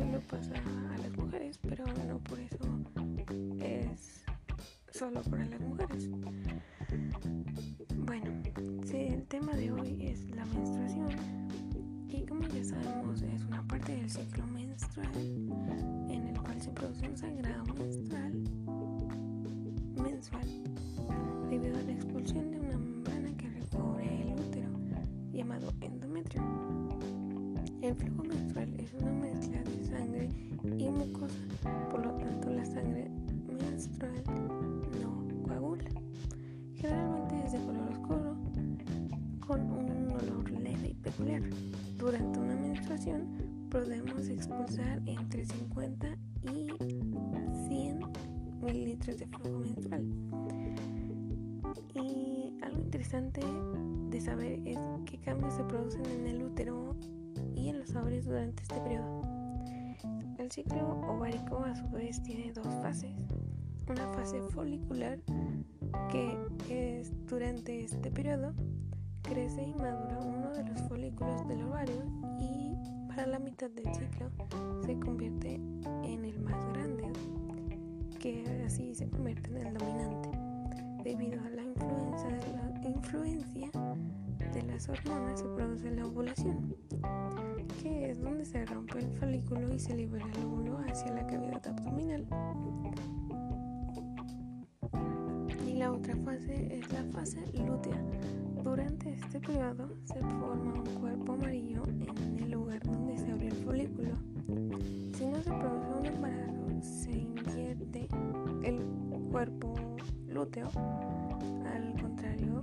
solo pasa a las mujeres, pero no por eso es solo para las mujeres. Bueno, el tema de hoy es la menstruación y como ya sabemos es una parte del ciclo menstrual en el cual se produce un sangrado menstrual mensual debido a la expulsión de una membrana que recubre el útero llamado endometrio. El flujo menstrual es una mezcla de sangre y mucosa, por lo tanto la sangre menstrual no coagula. Generalmente es de color oscuro con un olor leve y peculiar. Durante una menstruación podemos expulsar entre 50 y 100 mililitros de flujo menstrual. Y algo interesante de saber es qué cambios se producen en el útero y en los ovarios durante este periodo. El ciclo ovárico a su vez tiene dos fases. Una fase folicular que es durante este periodo crece y madura uno de los folículos del ovario y para la mitad del ciclo se convierte en el más grande, que así se convierte en el dominante, debido a la influencia de, la influencia de las hormonas se produce la ovulación, donde se rompe el folículo y se libera el óvulo hacia la cavidad abdominal. Y la otra fase es la fase lútea. Durante este periodo se forma un cuerpo amarillo en el lugar donde se abre el folículo. Si no se produce un embarazo, se invierte el cuerpo lúteo, al contrario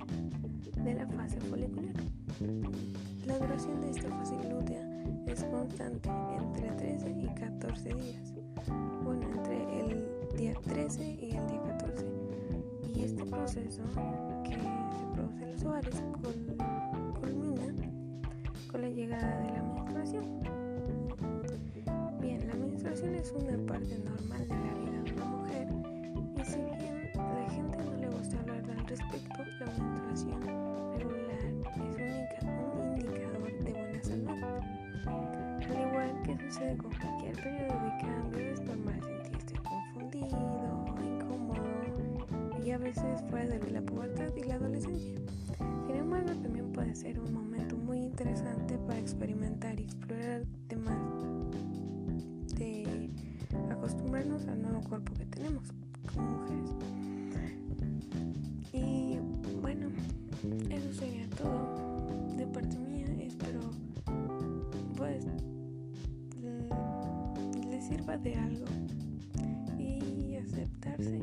de la fase folicular. La duración de esta fase entre 13 y 14 días. Bueno, entre el día 13 y el día 14. Y este proceso que se produce en los ovarios culmina con la llegada de la menstruación. Bien, la menstruación es una parte normal de la vida de una mujer y si bien la gente no le gusta hablar al respecto, la menstruación sucede con cualquier periodo de cambio, es normal sentirse confundido, incómodo y a veces fuera de la pubertad y la adolescencia. Sin embargo, también puede ser un momento muy interesante para experimentar y explorar de algo y aceptarse.